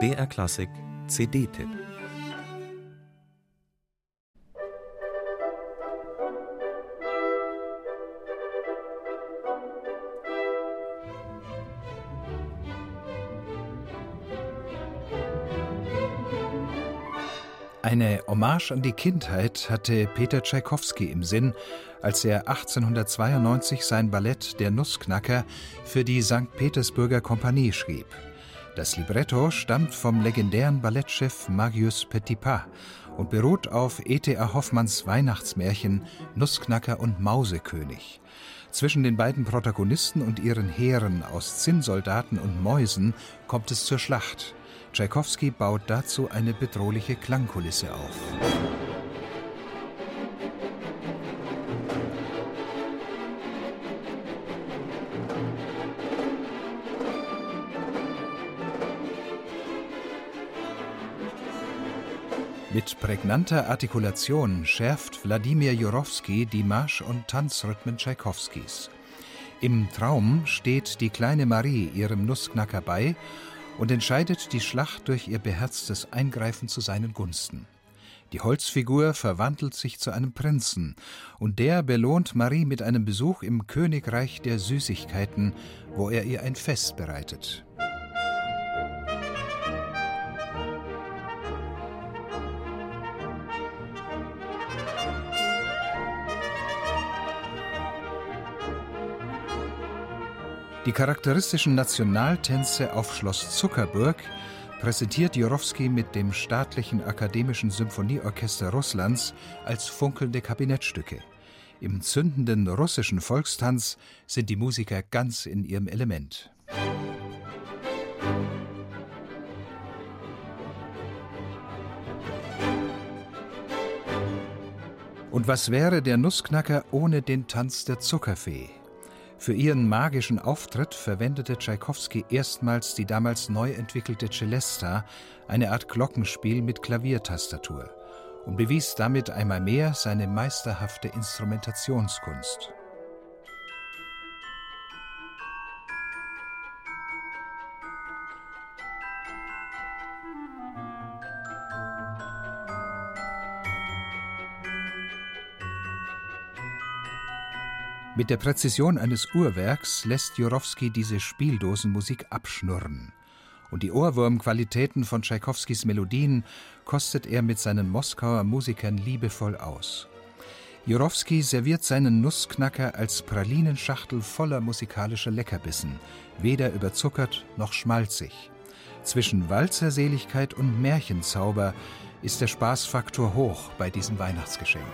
BR Klassik CD-Tipp Eine Hommage an die Kindheit hatte Peter Tschaikowski im Sinn, als er 1892 sein Ballett Der Nussknacker für die St. Petersburger Kompanie schrieb. Das Libretto stammt vom legendären Ballettchef Marius Petipa und beruht auf E.T.A. Hoffmanns Weihnachtsmärchen Nussknacker und Mausekönig. Zwischen den beiden Protagonisten und ihren Heeren aus Zinnsoldaten und Mäusen kommt es zur Schlacht. Tschaikowski baut dazu eine bedrohliche Klangkulisse auf. Mit prägnanter Artikulation schärft Wladimir Jurowski die Marsch- und Tanzrhythmen Tschaikowskis. Im Traum steht die kleine Marie ihrem Nussknacker bei und entscheidet die Schlacht durch ihr beherztes Eingreifen zu seinen Gunsten. Die Holzfigur verwandelt sich zu einem Prinzen, und der belohnt Marie mit einem Besuch im Königreich der Süßigkeiten, wo er ihr ein Fest bereitet. Die charakteristischen Nationaltänze auf Schloss Zuckerburg präsentiert Jurowski mit dem Staatlichen Akademischen Symphonieorchester Russlands als funkelnde Kabinettstücke. Im zündenden russischen Volkstanz sind die Musiker ganz in ihrem Element. Und was wäre der Nussknacker ohne den Tanz der Zuckerfee? Für ihren magischen Auftritt verwendete Tschaikowski erstmals die damals neu entwickelte Celesta, eine Art Glockenspiel mit Klaviertastatur, und bewies damit einmal mehr seine meisterhafte Instrumentationskunst. Mit der Präzision eines Uhrwerks lässt Jurowski diese Spieldosenmusik abschnurren. Und die Ohrwurmqualitäten von Tschaikowskis Melodien kostet er mit seinen Moskauer Musikern liebevoll aus. Jurowski serviert seinen Nussknacker als Pralinenschachtel voller musikalischer Leckerbissen, weder überzuckert noch schmalzig. Zwischen Walzerseligkeit und Märchenzauber ist der Spaßfaktor hoch bei diesem Weihnachtsgeschenk.